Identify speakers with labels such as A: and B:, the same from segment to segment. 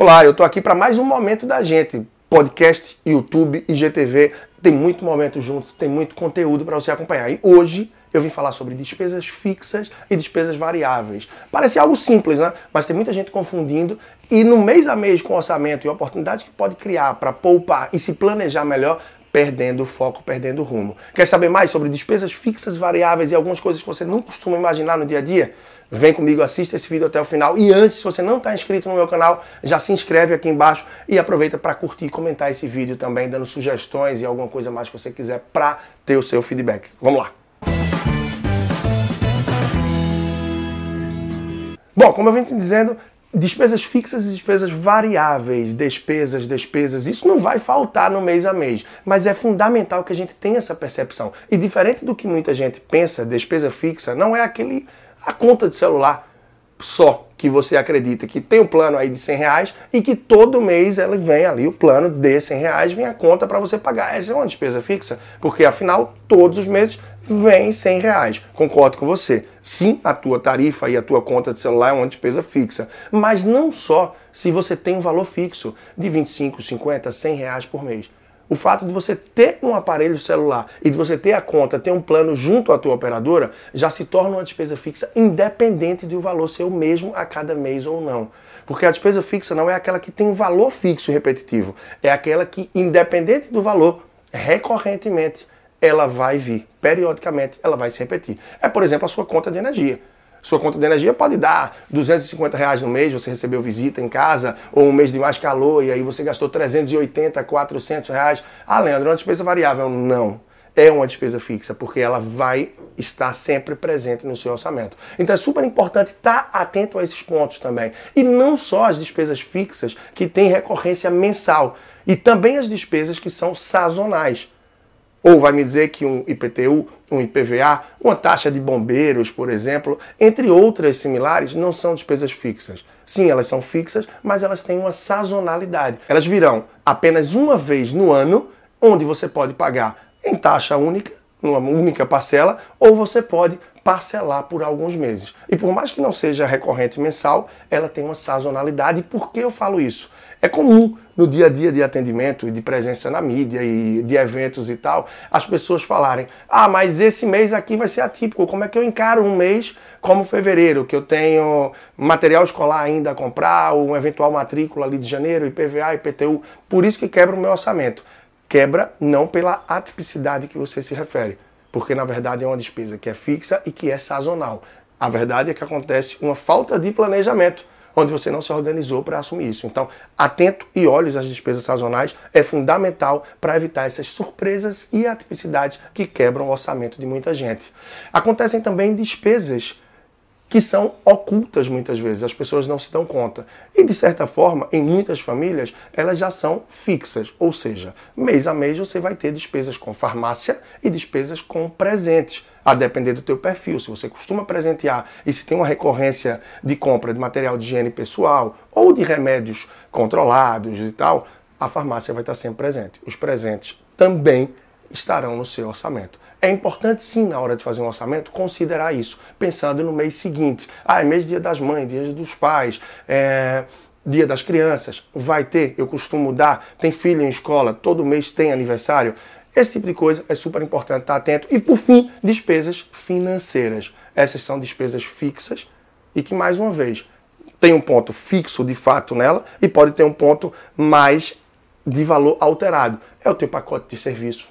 A: Olá, eu tô aqui para mais um momento da gente. Podcast, YouTube, IGTV, tem muito momento junto, tem muito conteúdo para você acompanhar. E hoje eu vim falar sobre despesas fixas e despesas variáveis. Parece algo simples, né? Mas tem muita gente confundindo e no mês a mês com orçamento e oportunidades que pode criar para poupar e se planejar melhor, perdendo foco, perdendo rumo. Quer saber mais sobre despesas fixas, variáveis e algumas coisas que você não costuma imaginar no dia a dia? Vem comigo, assista esse vídeo até o final. E antes, se você não está inscrito no meu canal, já se inscreve aqui embaixo e aproveita para curtir e comentar esse vídeo também, dando sugestões e alguma coisa mais que você quiser para ter o seu feedback. Vamos lá! Bom, como eu venho te dizendo, despesas fixas e despesas variáveis, despesas, despesas, isso não vai faltar no mês a mês, mas é fundamental que a gente tenha essa percepção. E diferente do que muita gente pensa, despesa fixa não é aquele a conta de celular só que você acredita que tem um plano aí de 100 reais e que todo mês ela vem ali, o plano de 100 reais, vem a conta para você pagar. Essa é uma despesa fixa, porque afinal todos os meses vem 100 reais. Concordo com você. Sim, a tua tarifa e a tua conta de celular é uma despesa fixa, mas não só se você tem um valor fixo de 25, 50, 100 reais por mês. O fato de você ter um aparelho celular e de você ter a conta, ter um plano junto à tua operadora, já se torna uma despesa fixa independente do valor ser o mesmo a cada mês ou não. Porque a despesa fixa não é aquela que tem um valor fixo e repetitivo, é aquela que, independente do valor, recorrentemente ela vai vir, periodicamente ela vai se repetir. É, por exemplo, a sua conta de energia. Sua conta de energia pode dar 250 reais no mês, você recebeu visita em casa, ou um mês de mais calor, e aí você gastou 380, 400 reais. Ah, Leandro, é uma despesa variável. Não. É uma despesa fixa, porque ela vai estar sempre presente no seu orçamento. Então é super importante estar atento a esses pontos também. E não só as despesas fixas, que têm recorrência mensal, e também as despesas que são sazonais. Ou vai me dizer que um IPTU, um IPVA, uma taxa de bombeiros, por exemplo, entre outras similares, não são despesas fixas. Sim, elas são fixas, mas elas têm uma sazonalidade. Elas virão apenas uma vez no ano, onde você pode pagar em taxa única, numa única parcela, ou você pode parcelar por alguns meses. E por mais que não seja recorrente mensal, ela tem uma sazonalidade. E por que eu falo isso? É comum no dia a dia de atendimento e de presença na mídia e de eventos e tal, as pessoas falarem: ah, mas esse mês aqui vai ser atípico. Como é que eu encaro um mês como fevereiro, que eu tenho material escolar ainda a comprar, ou uma eventual matrícula ali de janeiro, IPVA, IPTU? Por isso que quebra o meu orçamento. Quebra não pela atipicidade que você se refere, porque na verdade é uma despesa que é fixa e que é sazonal. A verdade é que acontece uma falta de planejamento onde você não se organizou para assumir isso. Então, atento e olhos às despesas sazonais é fundamental para evitar essas surpresas e atipicidades que quebram o orçamento de muita gente. Acontecem também despesas que são ocultas muitas vezes, as pessoas não se dão conta. E de certa forma, em muitas famílias, elas já são fixas, ou seja, mês a mês você vai ter despesas com farmácia e despesas com presentes a depender do teu perfil. Se você costuma presentear e se tem uma recorrência de compra de material de higiene pessoal ou de remédios controlados e tal, a farmácia vai estar sempre presente. Os presentes também estarão no seu orçamento. É importante sim, na hora de fazer um orçamento, considerar isso, pensando no mês seguinte. Ah, é mês dia das mães, dia dos pais, é, dia das crianças, vai ter, eu costumo dar, tem filho em escola, todo mês tem aniversário. Esse tipo de coisa é super importante estar atento. E por fim, despesas financeiras. Essas são despesas fixas e que, mais uma vez, tem um ponto fixo de fato nela e pode ter um ponto mais de valor alterado. É o teu pacote de serviço,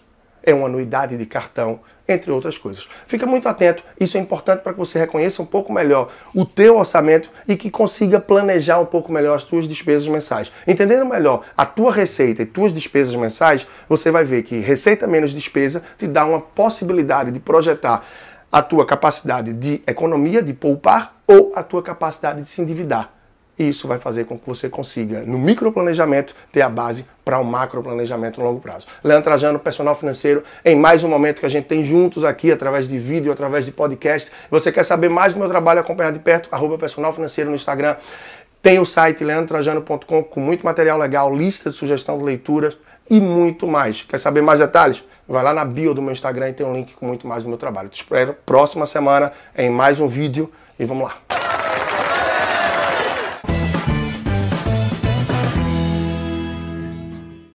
A: é uma anuidade de cartão, entre outras coisas. Fica muito atento, isso é importante para que você reconheça um pouco melhor o teu orçamento e que consiga planejar um pouco melhor as tuas despesas mensais. Entendendo melhor a tua receita e tuas despesas mensais, você vai ver que receita menos despesa te dá uma possibilidade de projetar a tua capacidade de economia, de poupar ou a tua capacidade de se endividar. E isso vai fazer com que você consiga, no microplanejamento, ter a base para um macroplanejamento no longo prazo. Leandro Trajano, personal financeiro, em mais um momento que a gente tem juntos aqui, através de vídeo, através de podcast. Você quer saber mais do meu trabalho, acompanhar de perto, arroba personal financeiro no Instagram. Tem o site leandrotrajano.com com muito material legal, lista de sugestão de leituras e muito mais. Quer saber mais detalhes? Vai lá na bio do meu Instagram e tem um link com muito mais do meu trabalho. Te espero próxima semana em mais um vídeo e vamos lá.